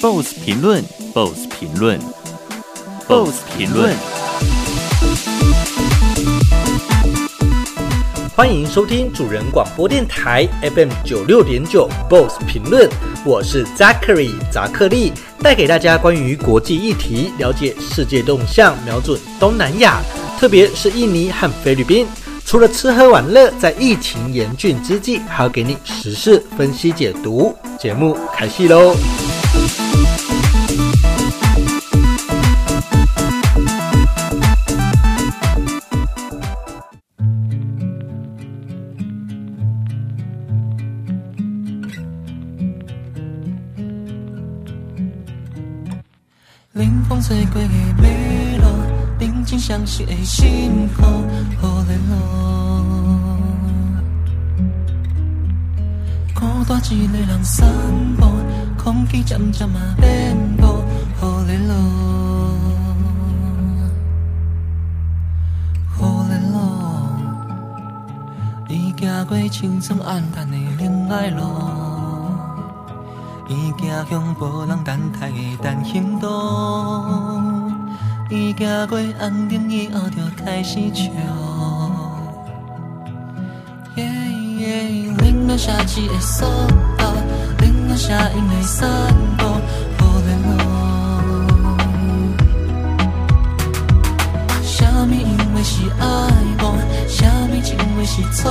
BOSS 评论，BOSS 评论，BOSS 评论。欢迎收听主人广播电台 FM 九六点九 BOSS 评论，我是 Zachary 扎克利，带给大家关于国际议题，了解世界动向，瞄准东南亚，特别是印尼和菲律宾。除了吃喝玩乐，在疫情严峻之际，还要给你时事分析解读。节目开戏喽！惜的心河，好冷哦。孤单一个人散步，空气渐渐嘛变薄，好冷哦，好冷哦。伊行过青葱暗淡的恋爱路。伊走向无人等待的单行道，伊行过安宁以后就开始笑。耶耶，冷暖夏季的索道，冷暖夏阴的散步，好冷哦。虾米因为是爱慕，虾米因为是错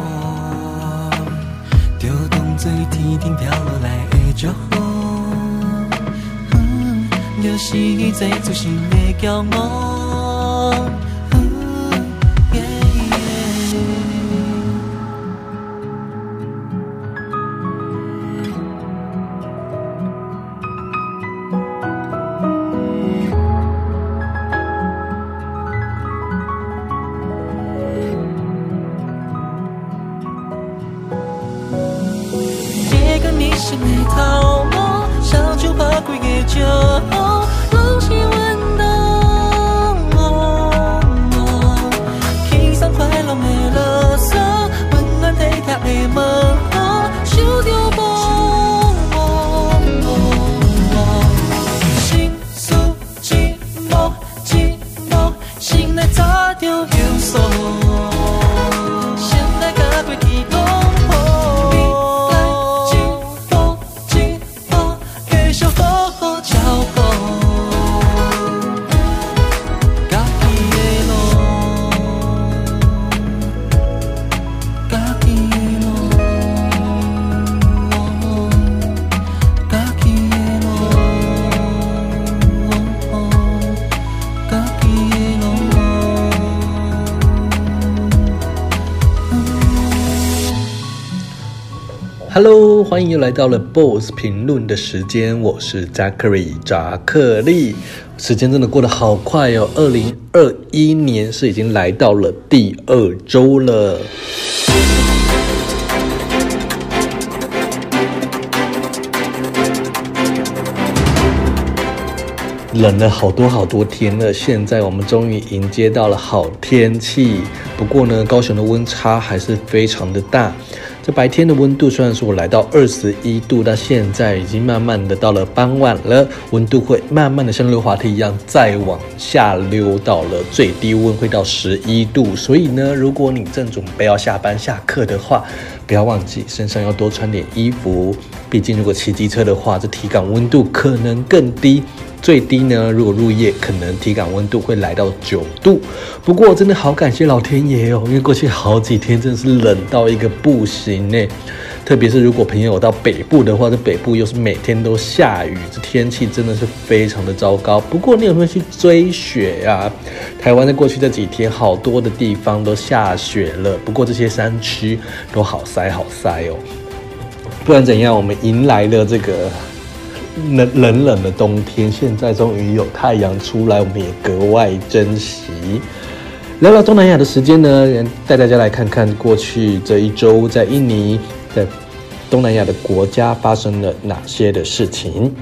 你最自信的骄傲。Hello，欢迎又来到了 BOSS 评论的时间，我是 Zachary 扎克利。时间真的过得好快哦，二零二一年是已经来到了第二周了。冷了好多好多天了，现在我们终于迎接到了好天气。不过呢，高雄的温差还是非常的大。这白天的温度虽然说来到二十一度，但现在已经慢慢的到了傍晚了，温度会慢慢的像溜滑梯一样再往下溜到了最低温会到十一度。所以呢，如果你正准备要下班下课的话，不要忘记身上要多穿点衣服。毕竟如果骑机车的话，这体感温度可能更低。最低呢，如果入夜，可能体感温度会来到九度。不过真的好感谢老天爷哦，因为过去好几天真的是冷到一个不行呢。特别是如果朋友到北部的话，这北部又是每天都下雨，这天气真的是非常的糟糕。不过你有没有去追雪呀？台湾在过去这几天，好多的地方都下雪了。不过这些山区都好塞好塞哦。不管怎样，我们迎来了这个。冷冷冷的冬天，现在终于有太阳出来，我们也格外珍惜。聊聊东南亚的时间呢，带大家来看看过去这一周在印尼在东南亚的国家发生了哪些的事情。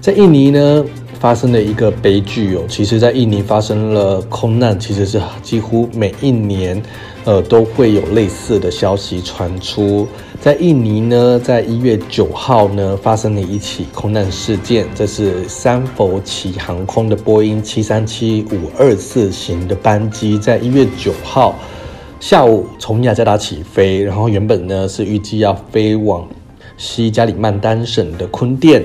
在印尼呢，发生了一个悲剧哦。其实，在印尼发生了空难，其实是几乎每一年，呃，都会有类似的消息传出。在印尼呢，在一月九号呢，发生了一起空难事件，这是三佛齐航空的波音七三七五二四型的班机，在一月九号下午从雅加达起飞，然后原本呢是预计要飞往西加里曼丹省的坤甸。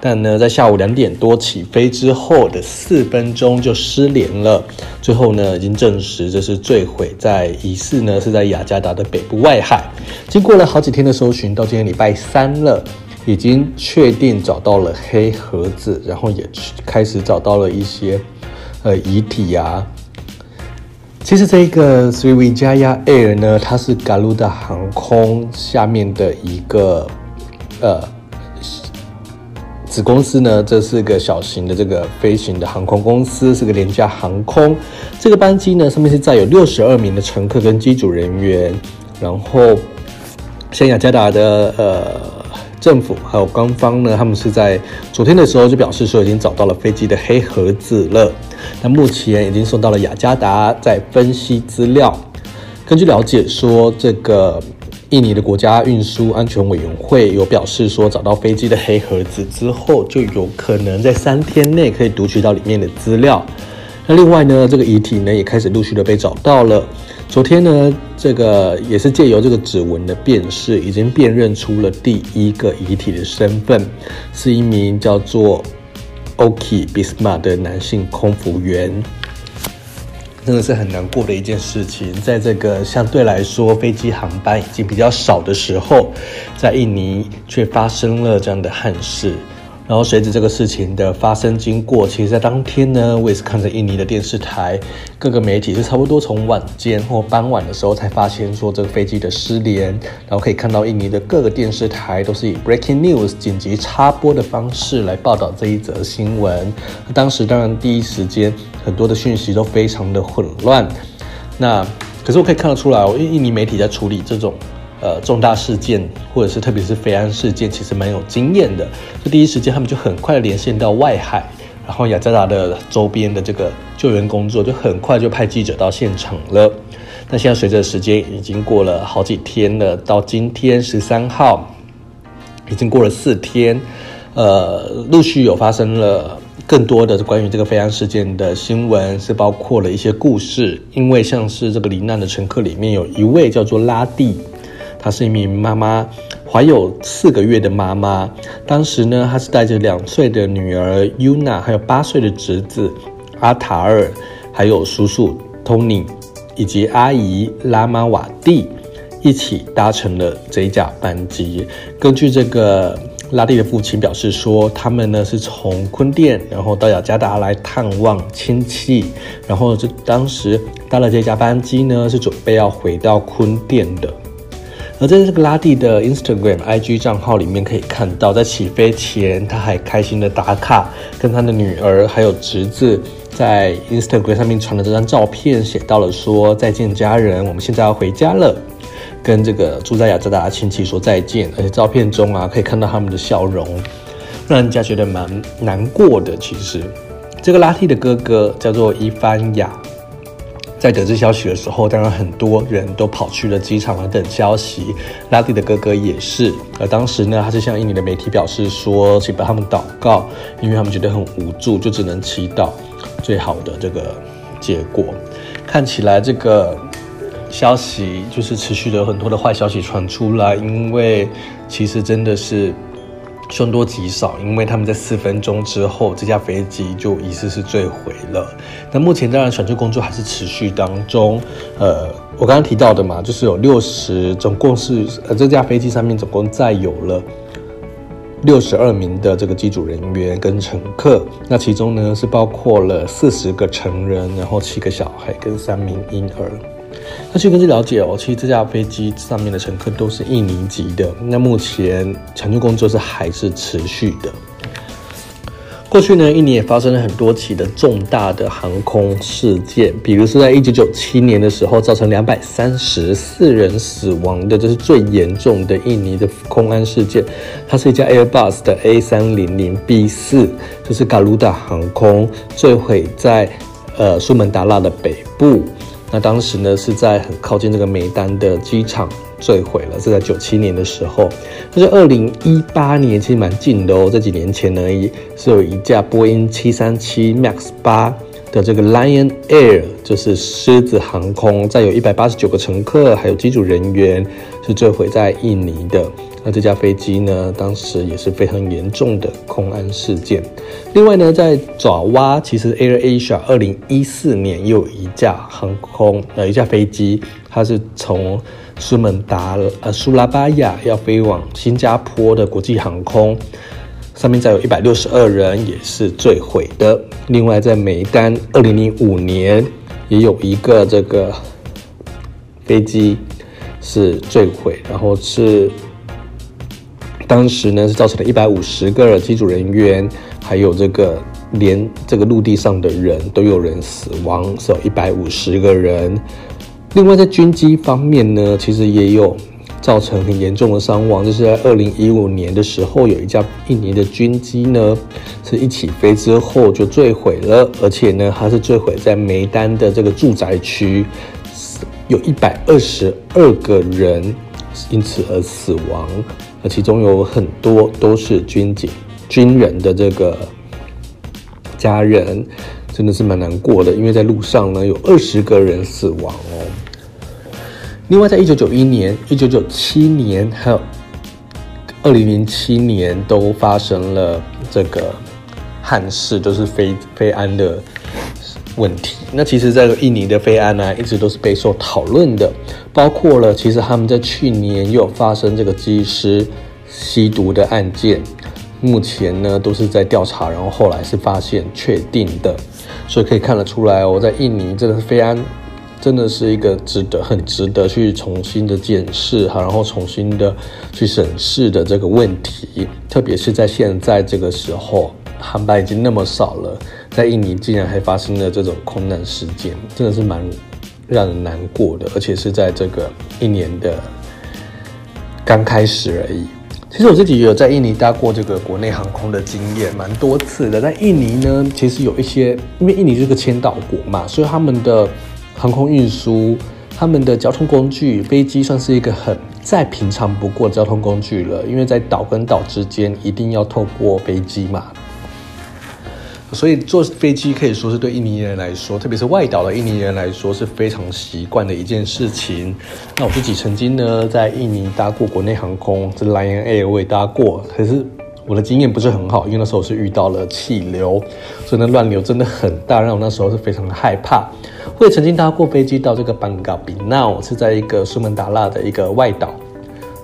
但呢，在下午两点多起飞之后的四分钟就失联了。最后呢，已经证实这是坠毁在疑似呢是在雅加达的北部外海。经过了好几天的搜寻，到今天礼拜三了，已经确定找到了黑盒子，然后也开始找到了一些呃遗体啊。其实这个 Sriwijaya Air 呢，它是 Garuda 航空下面的一个呃。子公司呢，这是个小型的这个飞行的航空公司，是个廉价航空。这个班机呢，上面是载有六十二名的乘客跟机组人员。然后，像雅加达的呃政府还有官方呢，他们是在昨天的时候就表示说，已经找到了飞机的黑盒子了。那目前已经送到了雅加达，在分析资料。根据了解说，这个。印尼的国家运输安全委员会有表示说，找到飞机的黑盒子之后，就有可能在三天内可以读取到里面的资料。那另外呢，这个遗体呢也开始陆续的被找到了。昨天呢，这个也是借由这个指纹的辨识，已经辨认出了第一个遗体的身份，是一名叫做 Oki Bisma 的男性空服员。真的是很难过的一件事情，在这个相对来说飞机航班已经比较少的时候，在印尼却发生了这样的憾事。然后随着这个事情的发生经过，其实，在当天呢，我也是看着印尼的电视台，各个媒体是差不多从晚间或傍晚的时候才发现说这个飞机的失联。然后可以看到印尼的各个电视台都是以 breaking news 紧急插播的方式来报道这一则新闻。当时当然第一时间很多的讯息都非常的混乱。那可是我可以看得出来，因为印尼媒体在处理这种。呃，重大事件或者是特别是飞安事件，其实蛮有经验的。就第一时间，他们就很快连线到外海，然后雅加达的周边的这个救援工作，就很快就派记者到现场了。那现在随着时间已经过了好几天了，到今天十三号，已经过了四天，呃，陆续有发生了更多的关于这个飞安事件的新闻，是包括了一些故事。因为像是这个罹难的乘客里面有一位叫做拉蒂。她是一名妈妈，怀有四个月的妈妈。当时呢，她是带着两岁的女儿 Yuna，还有八岁的侄子阿塔尔，还有叔叔 Tony，以及阿姨拉玛瓦蒂一起搭乘了这一架班机。根据这个拉蒂的父亲表示说，他们呢是从昆甸，然后到雅加达来探望亲戚，然后就当时搭了这架班机呢，是准备要回到昆甸的。而在这个拉蒂的 Instagram IG 账号里面可以看到，在起飞前，他还开心的打卡，跟他的女儿还有侄子在 Instagram 上面传了这张照片，写到了说再见家人，我们现在要回家了，跟这个住在雅加达的亲戚说再见。而且照片中啊，可以看到他们的笑容，让人家觉得蛮难过的。其实，这个拉蒂的哥哥叫做伊凡雅。在得知消息的时候，当然很多人都跑去了机场来等消息。拉蒂的哥哥也是。而当时呢，他是向印尼的媒体表示说，请帮他们祷告，因为他们觉得很无助，就只能祈祷最好的这个结果。看起来这个消息就是持续的很多的坏消息传出来，因为其实真的是。凶多吉少，因为他们在四分钟之后，这架飞机就疑似是坠毁了。那目前当然抢救工作还是持续当中。呃，我刚刚提到的嘛，就是有六十，总共是呃这架飞机上面总共载有了六十二名的这个机组人员跟乘客。那其中呢是包括了四十个成人，然后七个小孩跟三名婴儿。那据根据了解哦，其实这架飞机上面的乘客都是印尼籍的。那目前抢救工作是还是持续的。过去呢，印尼也发生了很多起的重大的航空事件，比如是在一九九七年的时候，造成两百三十四人死亡的，这是最严重的印尼的空安事件。它是一架 Airbus 的 A 三零零 B 四，就是 Garuda 航空坠毁在呃苏门答腊的北部。那当时呢是在很靠近这个梅丹的机场。坠毁了，是在九七年的时候。但是二零一八年其实蛮近的哦，这几年前呢，也是有一架波音七三七 MAX 八的这个 Lion Air，就是狮子航空，载有一百八十九个乘客，还有机组人员，是坠毁在印尼的。那这架飞机呢，当时也是非常严重的空安事件。另外呢，在爪哇，其实 Air Asia 二零一四年又有一架航空，呃，一架飞机，它是从苏门答呃苏拉巴亚要飞往新加坡的国际航空，上面载有一百六十二人，也是坠毁的。另外，在梅丹，二零零五年也有一个这个飞机是坠毁，然后是当时呢是造成了一百五十个机组人员，还有这个连这个陆地上的人都有人死亡，是有一百五十个人。另外，在军机方面呢，其实也有造成很严重的伤亡。就是在二零一五年的时候，有一架印尼的军机呢，是一起飞之后就坠毁了，而且呢，它是坠毁在梅丹的这个住宅区，有一百二十二个人因此而死亡，其中有很多都是军警、军人的这个家人。真的是蛮难过的，因为在路上呢，有二十个人死亡哦。另外，在一九九一年、一九九七年还有二零零七年，都发生了这个憾事，都是非非安的问题。那其实，在印尼的飞安呢、一直都是备受讨论的，包括了其实他们在去年又有发生这个机师吸毒的案件，目前呢都是在调查，然后后来是发现确定的。所以可以看得出来，我在印尼这个飞安，真的是一个值得、很值得去重新的检视哈，然后重新的去审视的这个问题。特别是在现在这个时候，航班已经那么少了，在印尼竟然还发生了这种空难事件，真的是蛮让人难过的，而且是在这个一年的刚开始而已。其实我自己有在印尼搭过这个国内航空的经验，蛮多次的。但印尼呢，其实有一些，因为印尼是个千岛国嘛，所以他们的航空运输、他们的交通工具，飞机算是一个很再平常不过交通工具了。因为在岛跟岛之间，一定要透过飞机嘛。所以坐飞机可以说是对印尼人来说，特别是外岛的印尼人来说是非常习惯的一件事情。那我自己曾经呢在印尼搭过国内航空，这 Lion Air 我也搭过，可是我的经验不是很好，因为那时候是遇到了气流，所以那乱流真的很大，让我那时候是非常的害怕。我也曾经搭过飞机到这个班嘎比闹，是在一个苏门答腊的一个外岛。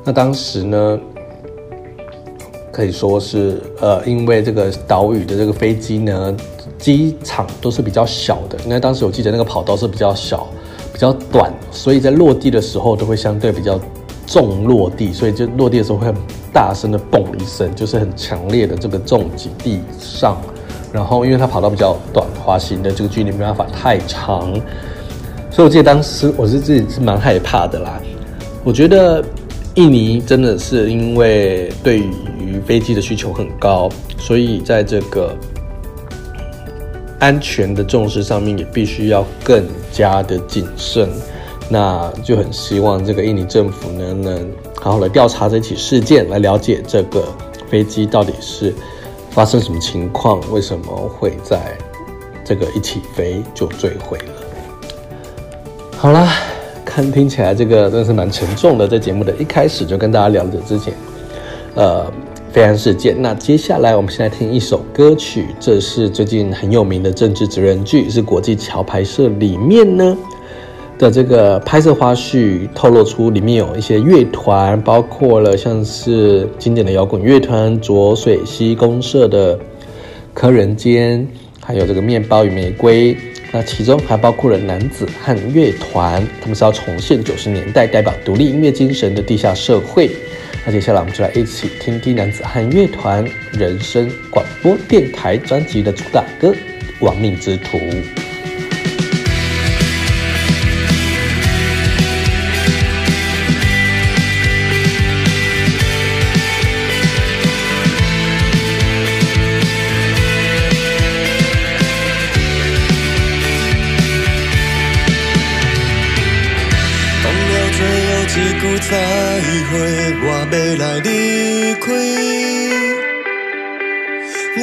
那当时呢，可以说是，呃，因为这个岛屿的这个飞机呢，机场都是比较小的。因为当时我记得那个跑道是比较小、比较短，所以在落地的时候都会相对比较重落地，所以就落地的时候会很大声的嘣一声，就是很强烈的这个重击地上。然后因为它跑道比较短，滑行的这个距离没办法太长，所以我记得当时我是自己是蛮害怕的啦。我觉得印尼真的是因为对于飞机的需求很高，所以在这个安全的重视上面也必须要更加的谨慎。那就很希望这个印尼政府呢，能好好的调查这起事件，来了解这个飞机到底是发生什么情况，为什么会在这个一起飞就坠毁了。好啦，看听起来这个真的是蛮沉重的，在节目的一开始就跟大家聊着之前，呃。飞安事件。那接下来，我们先来听一首歌曲，这是最近很有名的政治职人剧，是国际桥牌社里面呢的这个拍摄花絮，透露出里面有一些乐团，包括了像是经典的摇滚乐团浊水溪公社的柯仁坚，还有这个面包与玫瑰，那其中还包括了男子汉乐团，他们是要重现九十年代代表独立音乐精神的地下社会。那接下来我们就来一起听听男子汉乐团人生广播电台专辑的主打歌《亡命之徒》。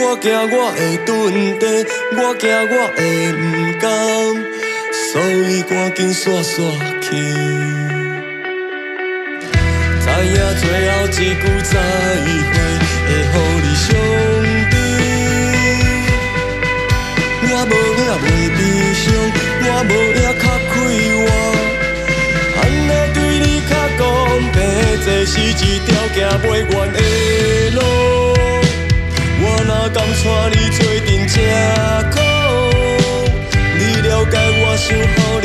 我惊我会遁地，我惊我会不甘，所以赶紧煞煞去。知影最后一句再会，会予你伤悲。我无影袂悲伤，我无影较快活，安尼对你较公平，这是一条行袂完的路。我敢带你做阵这苦？你了解我，想好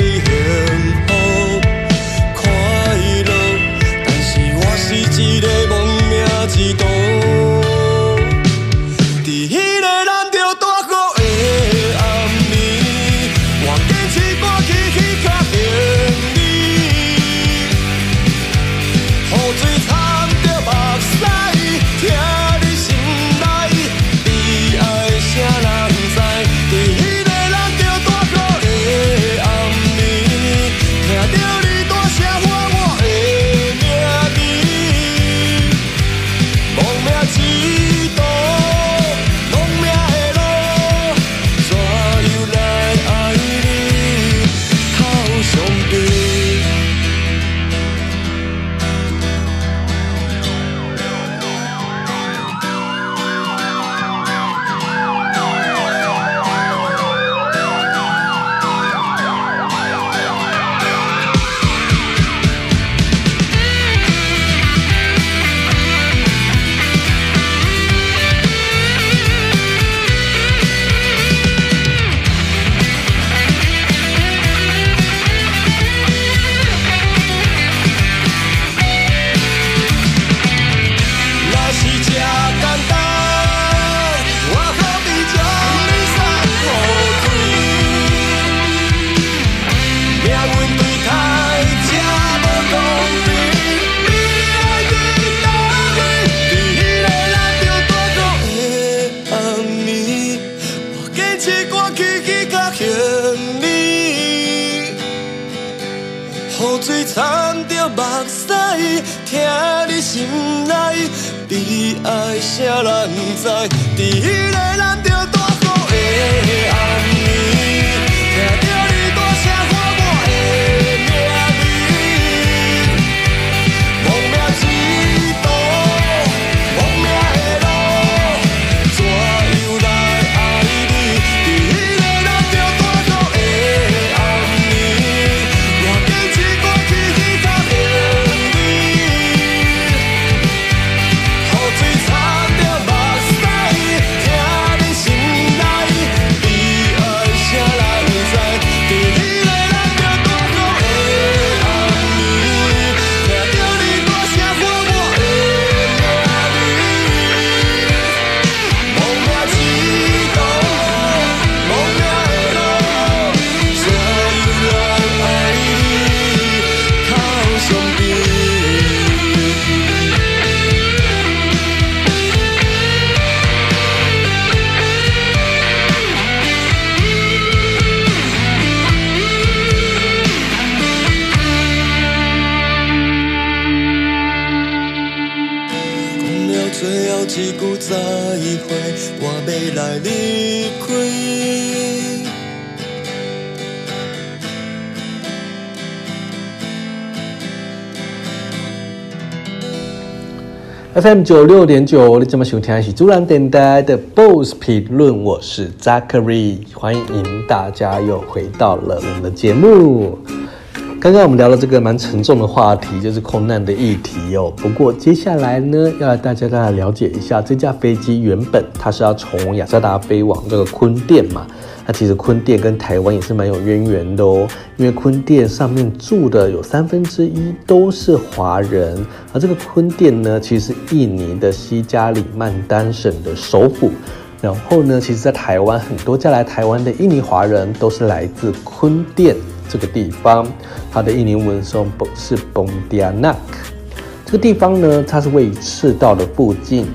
爱谁人知？在迄个咱。FM 九六点九，你这么喜欢听是主人电台的 BOSS 评论，我是 Zachary，欢迎大家又回到了我们的节目。刚刚我们聊了这个蛮沉重的话题，就是空难的议题哦。不过接下来呢，要来大家再来了解一下，这架飞机原本它是要从雅加达飞往这个昆甸嘛。那其实坤甸跟台湾也是蛮有渊源的哦，因为坤甸上面住的有三分之一都是华人，而这个坤甸呢，其实是印尼的西加里曼丹省的首府。然后呢，其实，在台湾很多嫁来台湾的印尼华人都是来自坤甸这个地方，它的印尼文说是 Pontianak。这个地方呢，它是位于赤道的附近。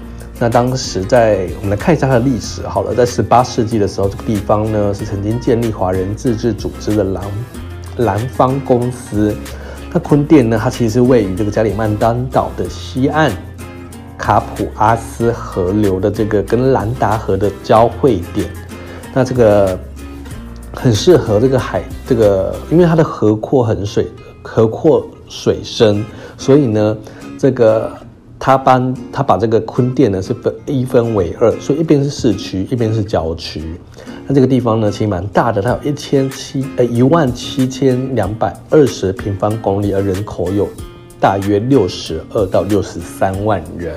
那当时在我们来看一下它的历史好了，在十八世纪的时候，这个地方呢是曾经建立华人自治组织的兰兰芳公司。那坤甸呢，它其实是位于这个加里曼丹岛的西岸，卡普阿斯河流的这个跟兰达河的交汇点。那这个很适合这个海，这个因为它的河阔很水，河阔水深，所以呢，这个。他帮他把这个坤甸呢是分一分为二，所以一边是市区，一边是郊区。那这个地方呢其实蛮大的，它有一千七呃一万七千两百二十平方公里，而人口有大约六十二到六十三万人。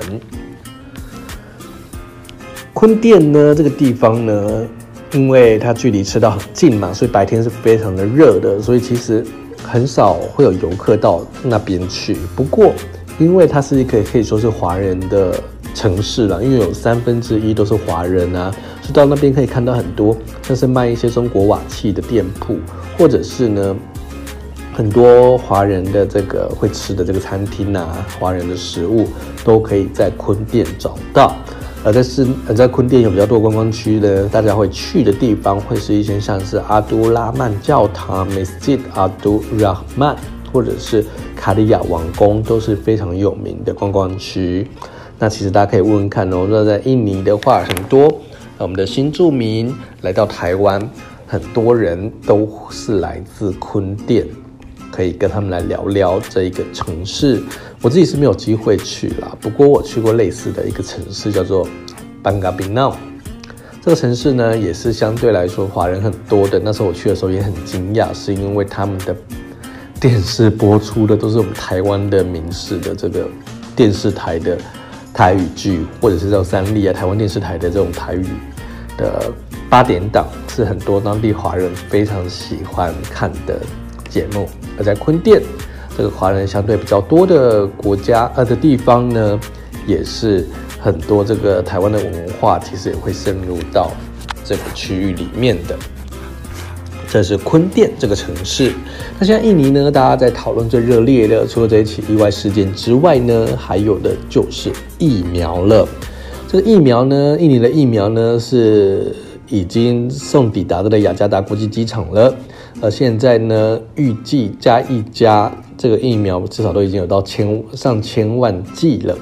坤甸呢这个地方呢，因为它距离赤道很近嘛，所以白天是非常的热的，所以其实很少会有游客到那边去。不过，因为它是一个可以说是华人的城市了，因为有三分之一都是华人啊，所以到那边可以看到很多像是卖一些中国瓦器的店铺，或者是呢很多华人的这个会吃的这个餐厅啊，华人的食物都可以在坤甸找到。而在是而在坤甸有比较多观光区的，大家会去的地方会是一些像是阿都拉曼教堂 （Masjid Abdul Rahman） 或者是。卡里亚王宫都是非常有名的观光区。那其实大家可以问问看哦，那在印尼的话，很多我们的新住民来到台湾，很多人都是来自坤甸，可以跟他们来聊聊这一个城市。我自己是没有机会去啦，不过我去过类似的一个城市，叫做班嘎比闹。这个城市呢，也是相对来说华人很多的。那时候我去的时候也很惊讶，是因为他们的。电视播出的都是我们台湾的民视的这个电视台的台语剧，或者是叫三立啊，台湾电视台的这种台语的八点档，是很多当地华人非常喜欢看的节目。而在坤甸这个华人相对比较多的国家呃的地方呢，也是很多这个台湾的文化其实也会渗入到这个区域里面的。这是坤甸这个城市。那现在印尼呢，大家在讨论最热烈的，除了这一起意外事件之外呢，还有的就是疫苗了。这个疫苗呢，印尼的疫苗呢是已经送抵达的雅加达国际机场了。而现在呢，预计加一加这个疫苗至少都已经有到千上千万剂了。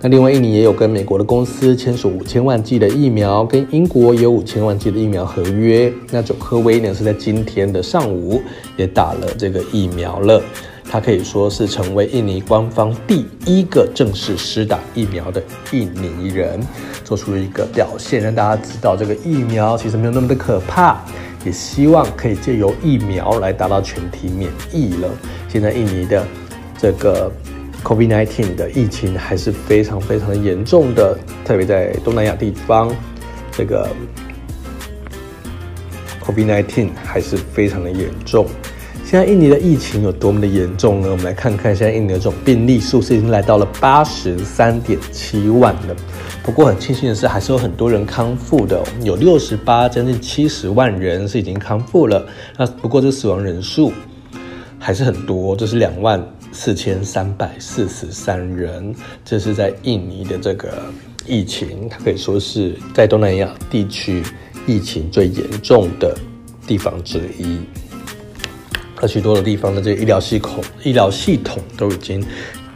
那另外，印尼也有跟美国的公司签署五千万剂的疫苗，跟英国也有五千万剂的疫苗合约。那佐科威呢是在今天的上午也打了这个疫苗了，它可以说是成为印尼官方第一个正式施打疫苗的印尼人，做出了一个表现，让大家知道这个疫苗其实没有那么的可怕，也希望可以借由疫苗来达到全体免疫了。现在印尼的这个。COVID-19 的疫情还是非常非常的严重的，特别在东南亚地方，这个 COVID-19 还是非常的严重。现在印尼的疫情有多么的严重呢？我们来看看，现在印尼的这种病例数是已经来到了八十三点七万了。不过很庆幸的是，还是有很多人康复的，有六十八将近七十万人是已经康复了。那不过这死亡人数还是很多，这是两万。四千三百四十三人，这是在印尼的这个疫情，它可以说是在东南亚地区疫情最严重的地方之一。而许多的地方的这个医疗系统、医疗系统都已经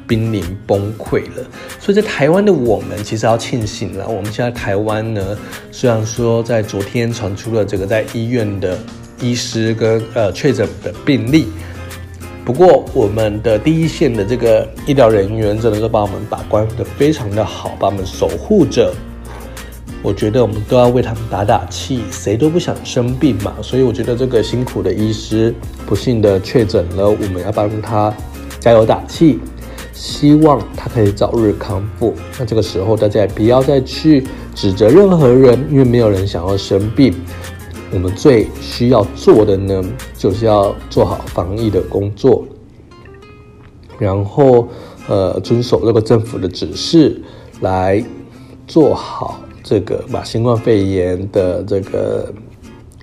濒临崩溃了。所以在台湾的我们，其实要庆幸了。我们现在台湾呢，虽然说在昨天传出了这个在医院的医师跟呃确诊的病例。不过，我们的第一线的这个医疗人员真的是把我们把关的非常的好，把我们守护着。我觉得我们都要为他们打打气，谁都不想生病嘛。所以我觉得这个辛苦的医师不幸的确诊了，我们要帮他加油打气，希望他可以早日康复。那这个时候大家也不要再去指责任何人，因为没有人想要生病。我们最需要做的呢，就是要做好防疫的工作，然后呃遵守这个政府的指示，来做好这个把新冠肺炎的这个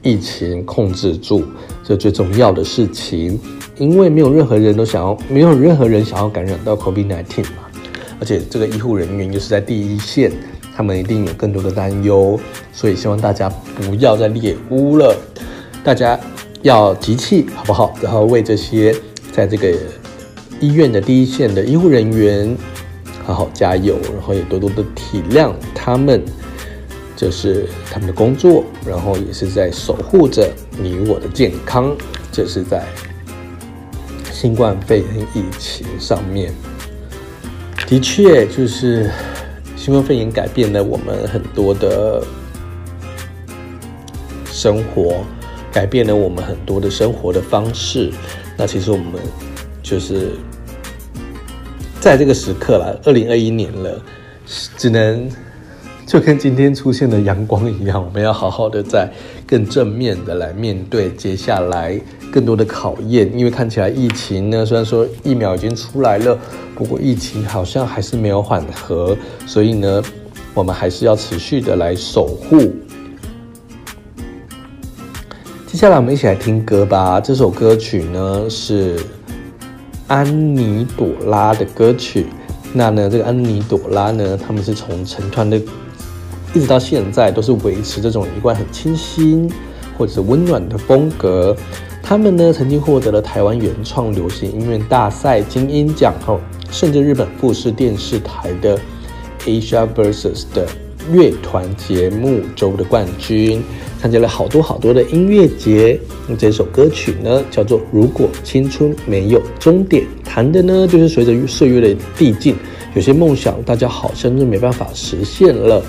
疫情控制住，这最重要的事情。因为没有任何人都想要，没有任何人想要感染到 COVID-19 嘛，而且这个医护人员又是在第一线。他们一定有更多的担忧，所以希望大家不要再猎巫了，大家要集气，好不好？然后为这些在这个医院的第一线的医护人员好好加油，然后也多多的体谅他们，这是他们的工作，然后也是在守护着你我的健康，这是在新冠肺炎疫情上面，的确就是。新冠肺炎改变了我们很多的生活，改变了我们很多的生活的方式。那其实我们就是在这个时刻了，二零二一年了，只能就跟今天出现的阳光一样，我们要好好的在更正面的来面对接下来更多的考验。因为看起来疫情呢，虽然说疫苗已经出来了。不过疫情好像还是没有缓和，所以呢，我们还是要持续的来守护。接下来我们一起来听歌吧。这首歌曲呢是安妮朵拉的歌曲。那呢，这个安妮朵拉呢，他们是从成团的一直到现在都是维持这种一贯很清新或者是温暖的风格。他们呢曾经获得了台湾原创流行音乐大赛金音奖后。甚至日本富士电视台的 Asia Versus 的乐团节目周的冠军，参加了好多好多的音乐节。那这首歌曲呢，叫做《如果青春没有终点》，谈的呢就是随着岁月的递进，有些梦想大家好像就没办法实现了，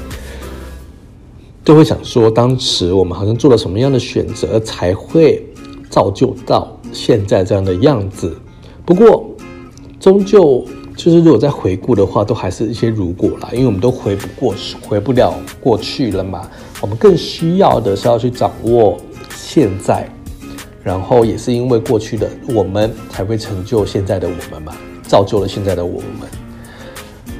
都会想说，当时我们好像做了什么样的选择，才会造就到现在这样的样子。不过，终究就是，如果再回顾的话，都还是一些如果啦，因为我们都回不过去，回不了过去了嘛。我们更需要的是要去掌握现在，然后也是因为过去的我们才会成就现在的我们嘛，造就了现在的我们。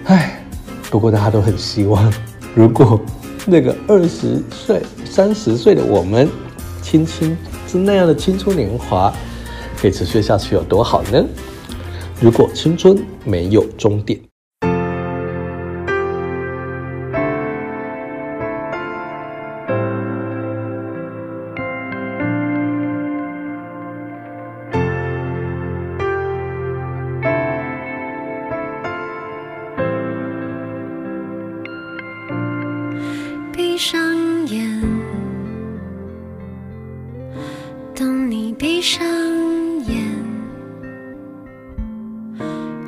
唉，不过大家都很希望，如果那个二十岁、三十岁的我们，轻轻是那样的青春年华，可以持续下去有多好呢？如果青春没有终点。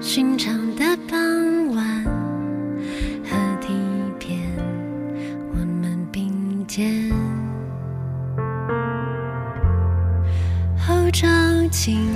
寻常的傍晚和地边，我们并肩。后照镜。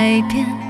改变。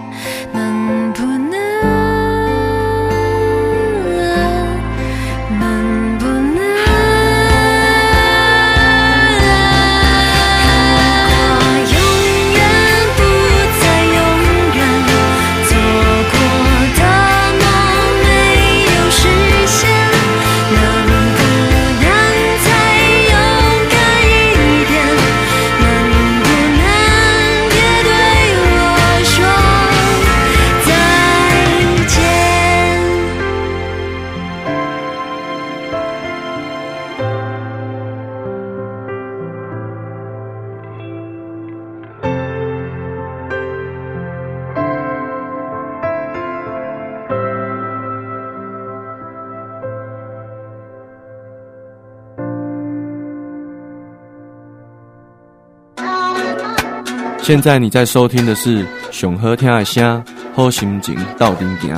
现在你在收听的是熊和听爱声好心情到顶行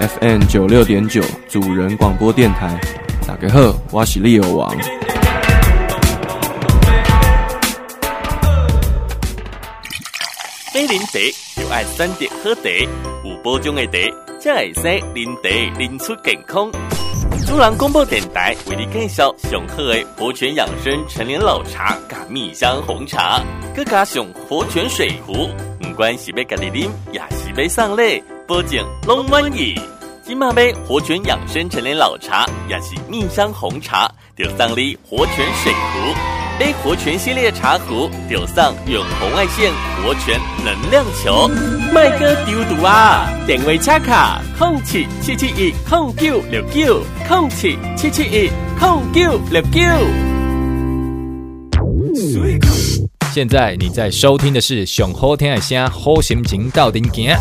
FM 九六点九主人广播电台。大家好，我是利欧王。买零茶就爱选择好茶，有保障的茶才会使零茶零出健康。珠兰广播电台为你介绍上好的活泉养生陈年老茶加蜜香红茶，佮加上活泉水壶，不管是要家己啉，也是要送礼，保证拢满意。今马杯活泉养生陈年老茶，也是蜜香红茶，就送你活泉水壶。A 活泉系列茶壶，丢上远红外线活泉能量球。麦哥丢毒啊！点位插卡：空七七七一空九六九空七七七一空九六九。现在你在收听的是熊好听的声，好心情到顶行。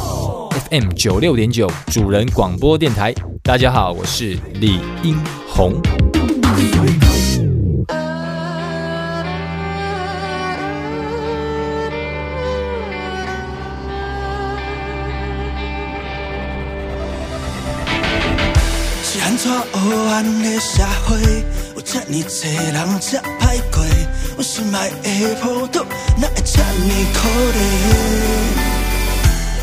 FM 九六点九主人广播电台。大家好，我是李英宏。怎黑暗的社会，有这么多人这歹过，我心爱的普渡，哪会这么可怜？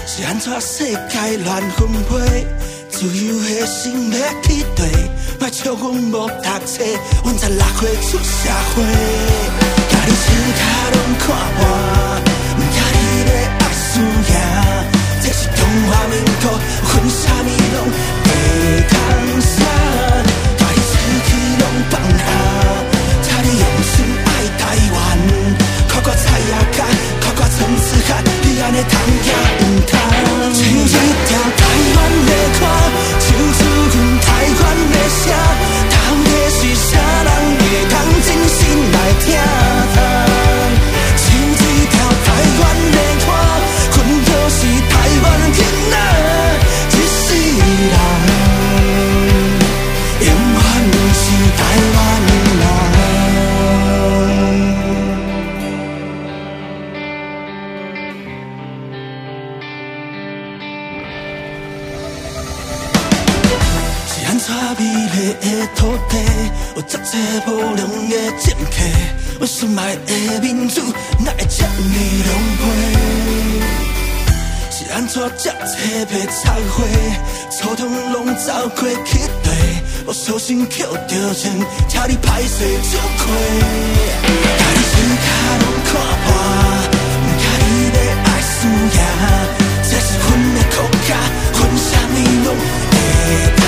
是安怎世界乱分配，自由的心要去对，别笑阮无读册，阮才六岁出社会，家己手脚拢看破，不怕你的爱输赢，这是中华民国，分啥物拢。放下，才你用心爱台湾，看看菜也咸，看看春水咸，平安的窗夜不贪。唱一条台湾的歌，唱出阮台湾的心，谈的是啥人会当真心来听？咱美丽的土地，有十多无良的政客，我心爱的民主哪会这么狼狈？是安怎这多被菜花，草丛拢走过去地，我小心捡着钱，请你歹势就亏。家己心脚拢看破，唔介意要爱输赢，这是阮的国家，阮啥物拢会。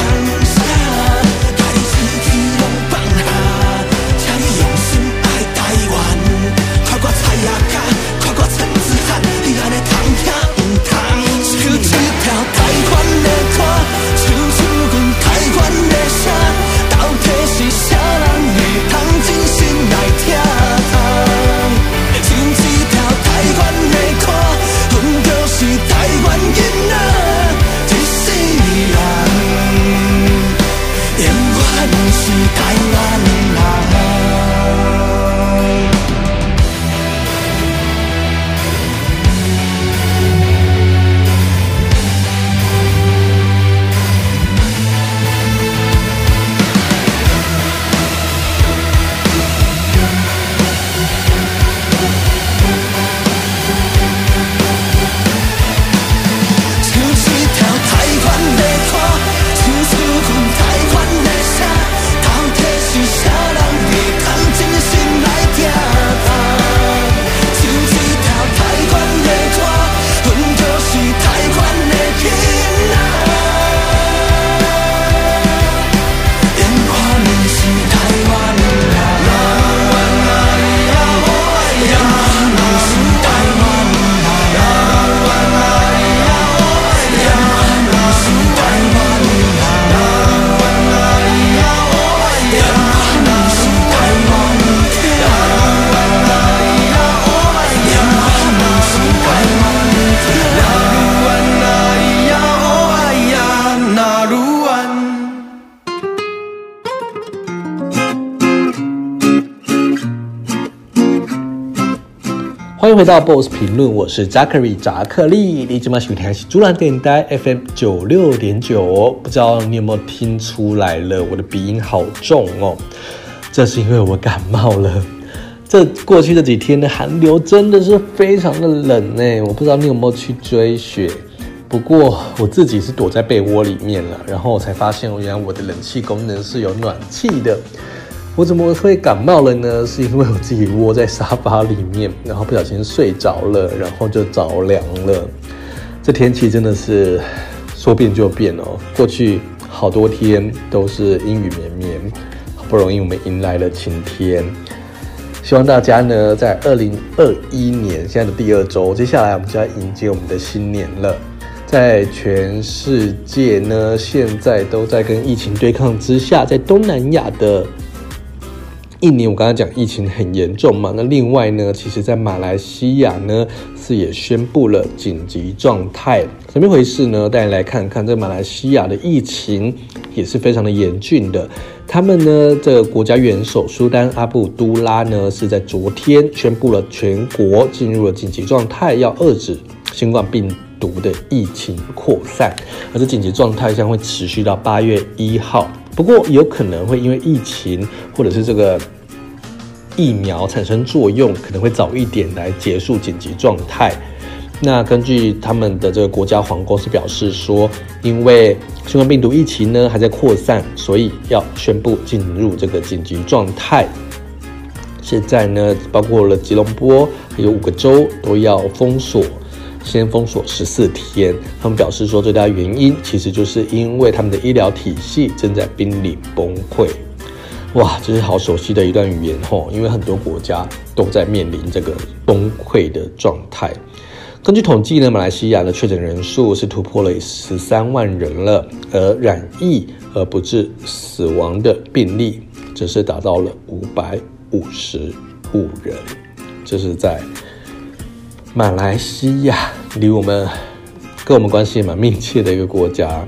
回到 BOSS 评论，我是 Jackery 扎克利。你今晚收听的是主兰电台 FM 九六点九哦，不知道你有没有听出来了？我的鼻音好重哦，这是因为我感冒了。这过去这几天的寒流真的是非常的冷呢，我不知道你有没有去追雪。不过我自己是躲在被窝里面了，然后我才发现，原来我的冷气功能是有暖气的。我怎么会感冒了呢？是因为我自己窝在沙发里面，然后不小心睡着了，然后就着凉了。这天气真的是说变就变哦。过去好多天都是阴雨绵绵，好不容易我们迎来了晴天。希望大家呢，在二零二一年现在的第二周，接下来我们就要迎接我们的新年了。在全世界呢，现在都在跟疫情对抗之下，在东南亚的。印尼，我刚才讲疫情很严重嘛，那另外呢，其实在马来西亚呢是也宣布了紧急状态，怎么回事呢？带你来看看，这马来西亚的疫情也是非常的严峻的。他们呢，这个国家元首苏丹阿布都拉呢是在昨天宣布了全国进入了紧急状态，要遏制新冠病毒的疫情扩散，而这紧急状态将会持续到八月一号。不过有可能会因为疫情或者是这个疫苗产生作用，可能会早一点来结束紧急状态。那根据他们的这个国家皇宫是表示说，因为新冠病毒疫情呢还在扩散，所以要宣布进入这个紧急状态。现在呢，包括了吉隆坡还有五个州都要封锁。先封锁十四天，他们表示说，最大原因其实就是因为他们的医疗体系正在濒临崩溃。哇，这是好熟悉的一段语言吼，因为很多国家都在面临这个崩溃的状态。根据统计呢，马来西亚的确诊人数是突破了十三万人了，而染疫而不致死亡的病例则是达到了五百五十五人，这是在。马来西亚离我们跟我们关系蛮密切的一个国家。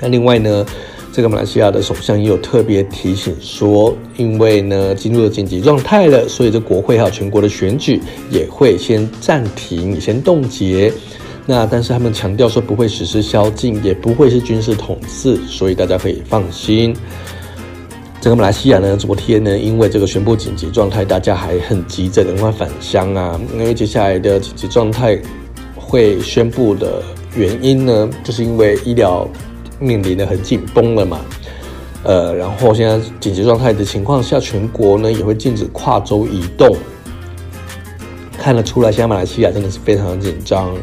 那另外呢，这个马来西亚的首相也有特别提醒说，因为呢进入了紧急状态了，所以这国会还有全国的选举也会先暂停，先冻结。那但是他们强调说不会实施宵禁，也不会是军事统治，所以大家可以放心。整个马来西亚呢，昨天呢，因为这个宣布紧急状态，大家还很急着赶快返乡啊。因为接下来的紧急状态会宣布的原因呢，就是因为医疗面临的很紧绷了嘛。呃，然后现在紧急状态的情况下，全国呢也会禁止跨州移动。看得出来，现在马来西亚真的是非常的紧张。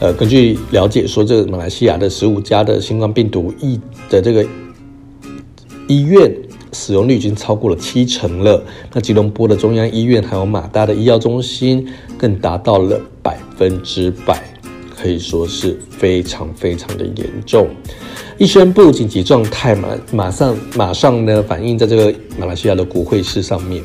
呃，根据了解说，这个马来西亚的十五家的新冠病毒疫的这个医院。使用率已经超过了七成了。那吉隆坡的中央医院还有马大的医药中心更达到了百分之百，可以说是非常非常的严重。一宣布紧急状态嘛，马上马上呢反映在这个马来西亚的国会事上面。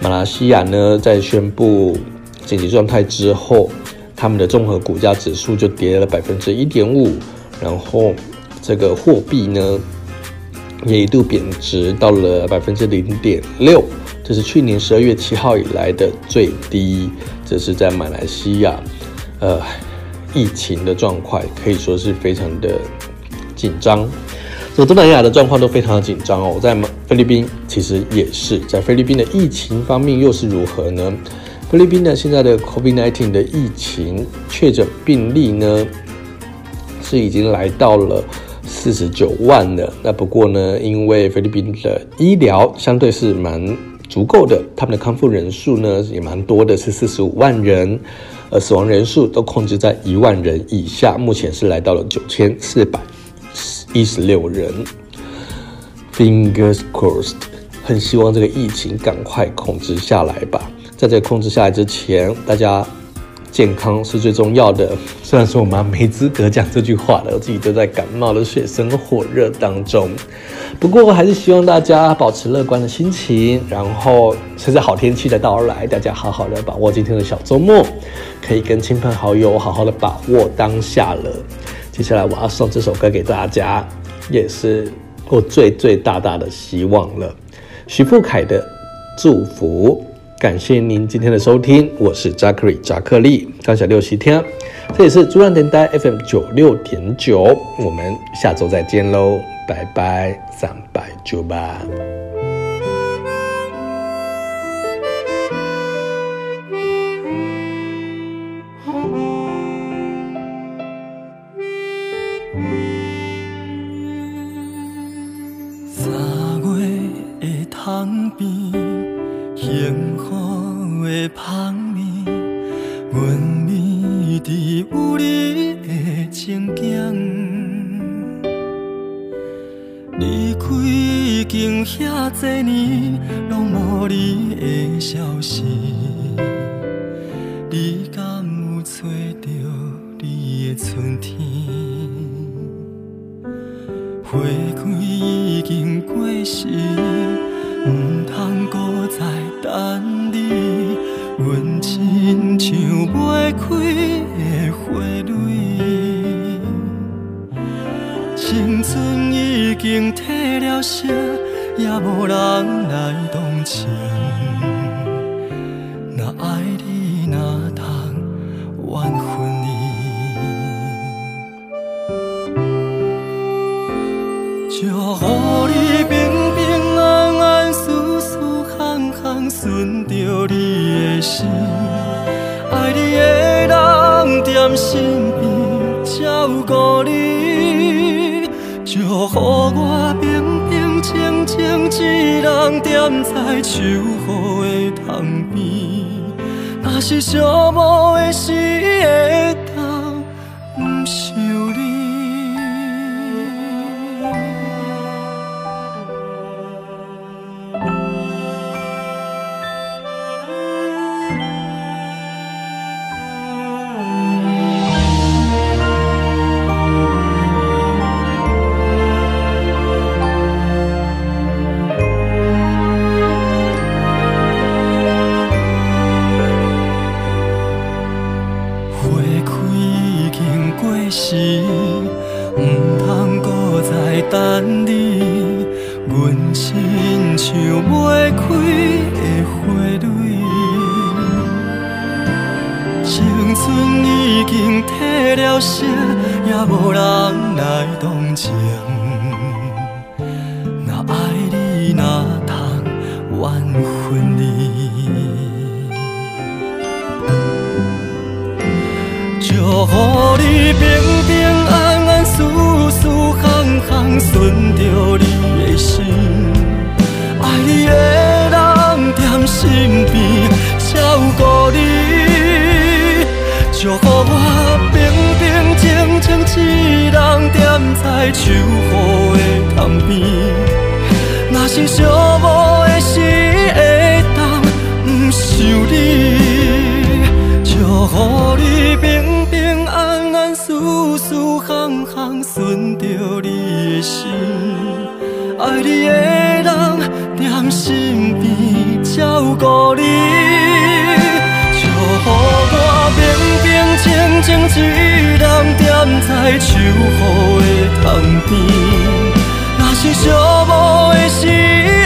马来西亚呢在宣布紧急状态之后，他们的综合股价指数就跌了百分之一点五，然后这个货币呢。也一度贬值到了百分之零点六，这是去年十二月七号以来的最低。这是在马来西亚，呃，疫情的状况可以说是非常的紧张。整个东南亚的状况都非常的紧张哦。在菲律宾其实也是，在菲律宾的疫情方面又是如何呢？菲律宾呢现在的 COVID-19 的疫情确诊病例呢是已经来到了。四十九万了，那不过呢，因为菲律宾的医疗相对是蛮足够的，他们的康复人数呢也蛮多的，是四十五万人，而死亡人数都控制在一万人以下，目前是来到了九千四百一十六人。Fingers crossed，很希望这个疫情赶快控制下来吧。在这控制下来之前，大家。健康是最重要的。虽然说我妈没资格讲这句话了，我自己都在感冒的水深火热当中。不过我还是希望大家保持乐观的心情，然后随着好天气的到来，大家好好的把握今天的小周末，可以跟亲朋好友好好的把握当下了。接下来我要送这首歌给大家，也是我最最大大的希望了。徐富凯的祝福。感谢您今天的收听我是扎克瑞扎克利刚小六十天这里是珠江电台 fm 九六点九我们下周再见喽拜拜三百九八。这多年，拢无你的消息。你敢有找到你的春天？花开已经过时，唔通搁再等你。阮亲像袂开的花蕊，青春已经褪了色。也无人来同情。若爱你，哪通怨恨你？祝福你平平安安、舒舒康康，顺着你的心，爱你的人在身边照顾你，祝福我。一人惦在秋雨的窗边，那是寂寞的时刻。是寂寞的时会当，不想你，祝福你平平安安，事事行行顺着你的心，爱你的人在身边照顾你，祝福我平平静静一人，站在秋雨的窗边，若是相。落的时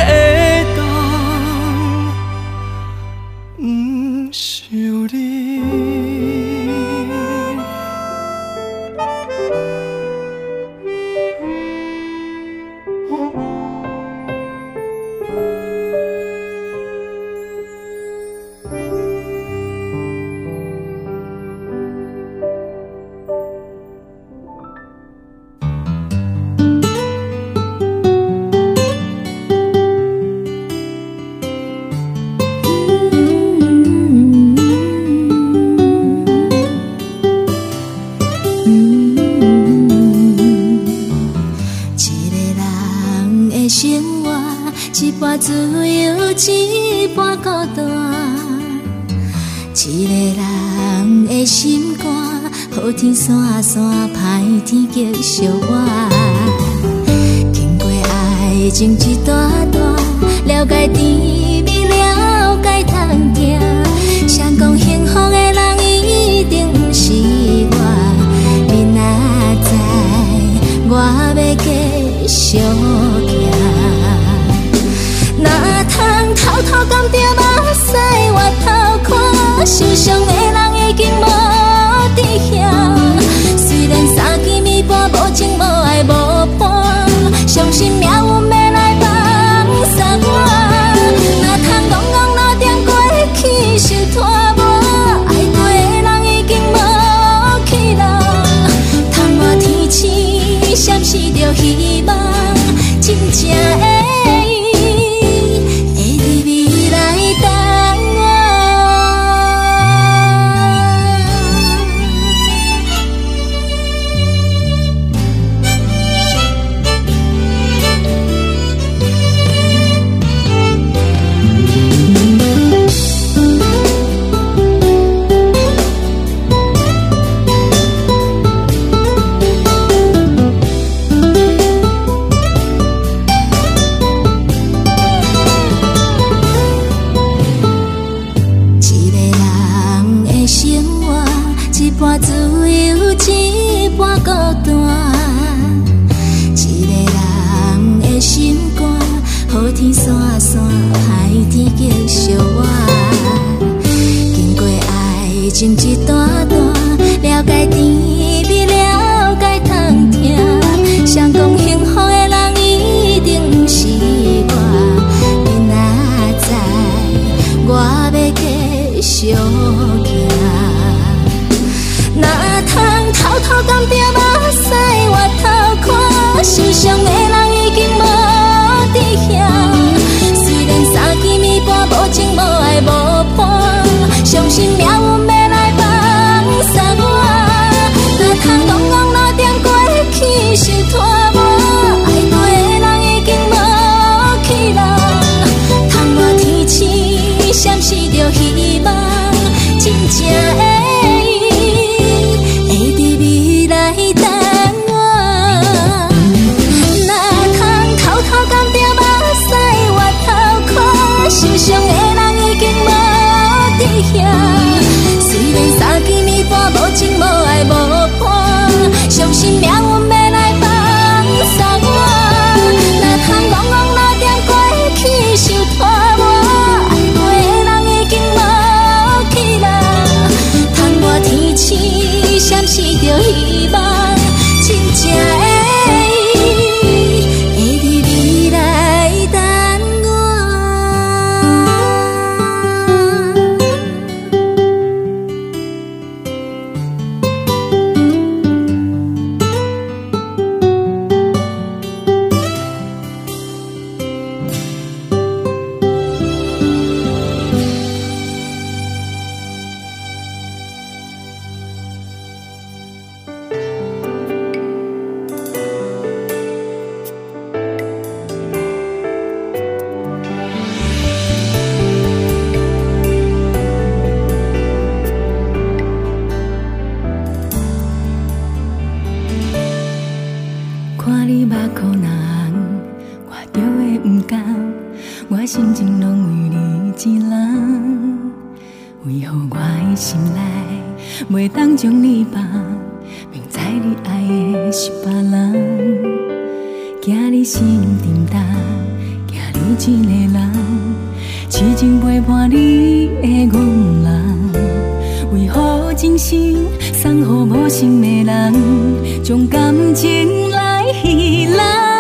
我心情拢为你一人，为何我的心内袂当将你放，明知你爱的是别人，惊你心沉重，惊你一个人，痴情陪伴你的憨人，为何真心送予无心的人，将感情来戏弄？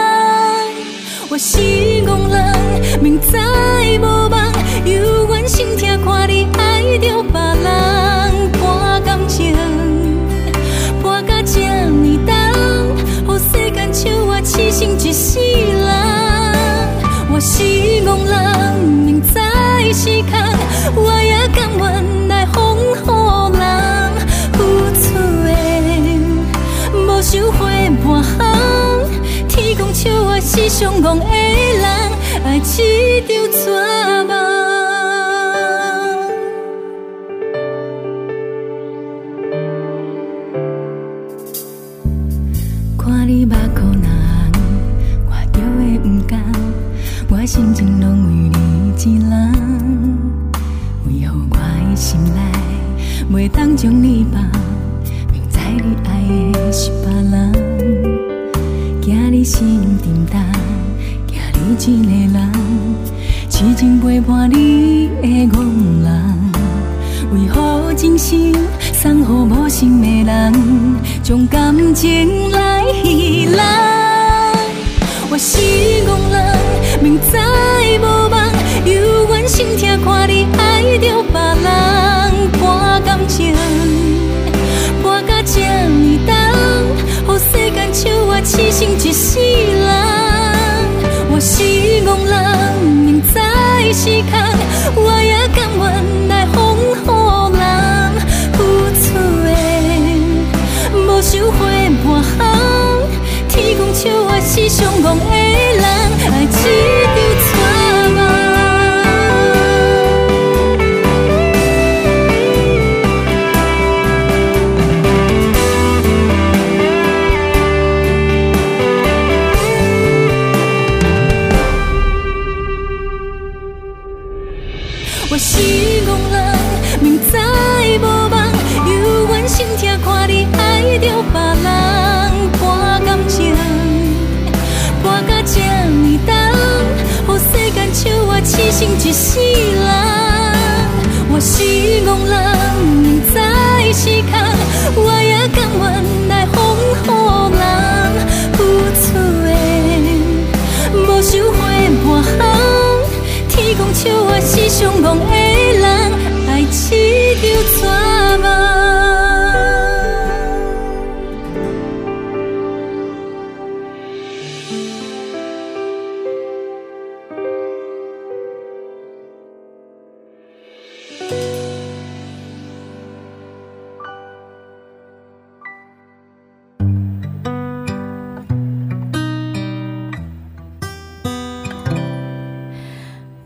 我是憨人，明知无望，犹原心痛看你爱着别人。博感情，博到这呢重，乎世间笑我痴心一世人，我是憨人，明知是空，我也甘愿上憨的人，爱一场绝望。心情拢为你一人，为何我的心内袂当将你放？明知你爱的是别人，心沉重，惊你一个人，痴情陪伴你的憨人，为何真心送予无心的人，将感情来戏弄？我是憨人。明知无望，犹原心痛看你爱着别求我是上戆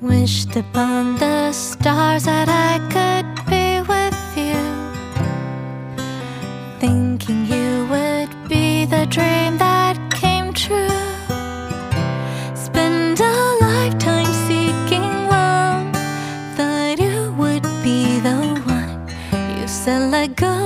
Wished upon the stars that I could be with you. Thinking you would be the dream that came true. Spend a lifetime seeking love, that you would be the one. You said let go.